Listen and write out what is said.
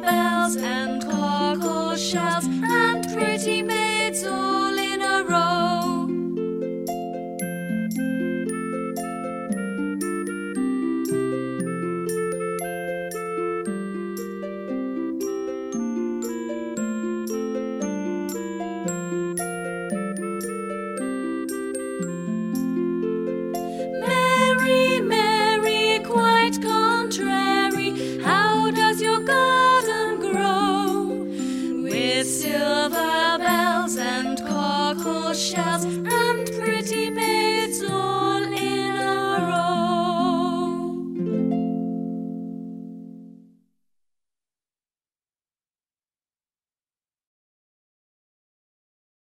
bells and cockle shells and pretty with silver bells and cockle shells and pretty